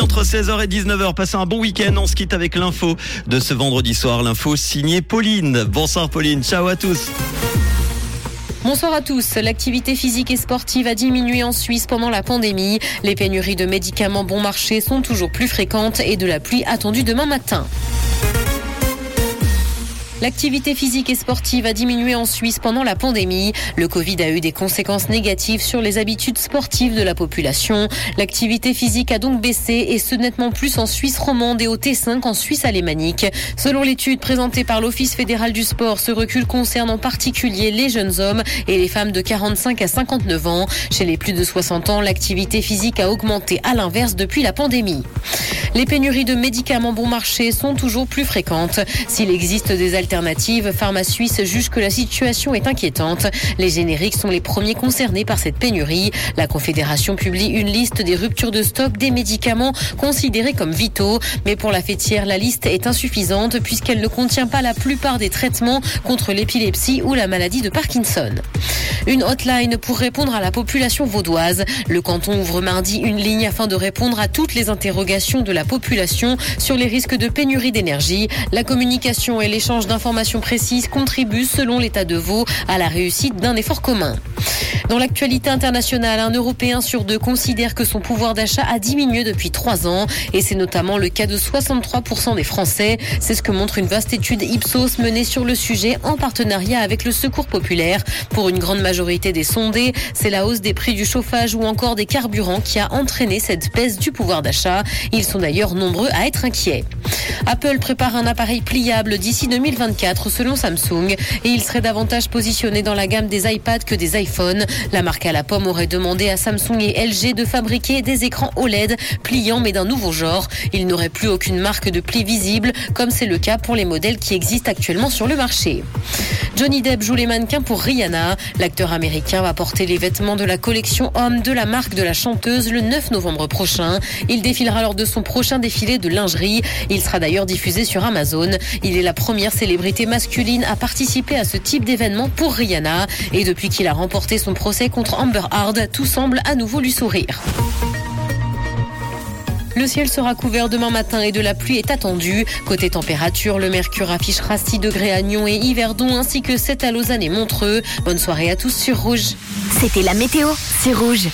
entre 16h et 19h. Passez un bon week-end. On se quitte avec l'info de ce vendredi soir. L'info signée Pauline. Bonsoir Pauline. Ciao à tous. Bonsoir à tous. L'activité physique et sportive a diminué en Suisse pendant la pandémie. Les pénuries de médicaments bon marché sont toujours plus fréquentes et de la pluie attendue demain matin. L'activité physique et sportive a diminué en Suisse pendant la pandémie. Le Covid a eu des conséquences négatives sur les habitudes sportives de la population. L'activité physique a donc baissé et ce nettement plus en Suisse romande et au T5 en Suisse alémanique. Selon l'étude présentée par l'Office fédéral du sport, ce recul concerne en particulier les jeunes hommes et les femmes de 45 à 59 ans. Chez les plus de 60 ans, l'activité physique a augmenté à l'inverse depuis la pandémie. Les pénuries de médicaments bon marché sont toujours plus fréquentes. S'il existe des alternatives, Pharma Suisse juge que la situation est inquiétante. Les génériques sont les premiers concernés par cette pénurie. La Confédération publie une liste des ruptures de stock des médicaments considérés comme vitaux. Mais pour la fêtière, la liste est insuffisante puisqu'elle ne contient pas la plupart des traitements contre l'épilepsie ou la maladie de Parkinson. Une hotline pour répondre à la population vaudoise. Le canton ouvre mardi une ligne afin de répondre à toutes les interrogations de la population sur les risques de pénurie d'énergie. La communication et l'échange d'informations précises contribuent, selon l'État de Vaud, à la réussite d'un effort commun. Dans l'actualité internationale, un Européen sur deux considère que son pouvoir d'achat a diminué depuis trois ans et c'est notamment le cas de 63% des Français. C'est ce que montre une vaste étude Ipsos menée sur le sujet en partenariat avec le Secours populaire. Pour une grande majorité des sondés, c'est la hausse des prix du chauffage ou encore des carburants qui a entraîné cette baisse du pouvoir d'achat. Ils sont nombreux à être inquiets. Apple prépare un appareil pliable d'ici 2024 selon Samsung et il serait davantage positionné dans la gamme des iPads que des iPhones. La marque à la pomme aurait demandé à Samsung et LG de fabriquer des écrans OLED pliants mais d'un nouveau genre. Il n'aurait plus aucune marque de pli visible comme c'est le cas pour les modèles qui existent actuellement sur le marché. Johnny Depp joue les mannequins pour Rihanna. L'acteur américain va porter les vêtements de la collection homme de la marque de la chanteuse le 9 novembre prochain. Il défilera lors de son prochain défilé de lingerie. Il sera d'ailleurs diffusé sur Amazon. Il est la première célébrité masculine à participer à ce type d'événement pour Rihanna. Et depuis qu'il a remporté son procès contre Amber Hard, tout semble à nouveau lui sourire. Le ciel sera couvert demain matin et de la pluie est attendue. Côté température, le mercure affichera 6 degrés à Nyon et Yverdon ainsi que 7 à Lausanne et Montreux. Bonne soirée à tous sur Rouge. C'était la météo, c'est Rouge.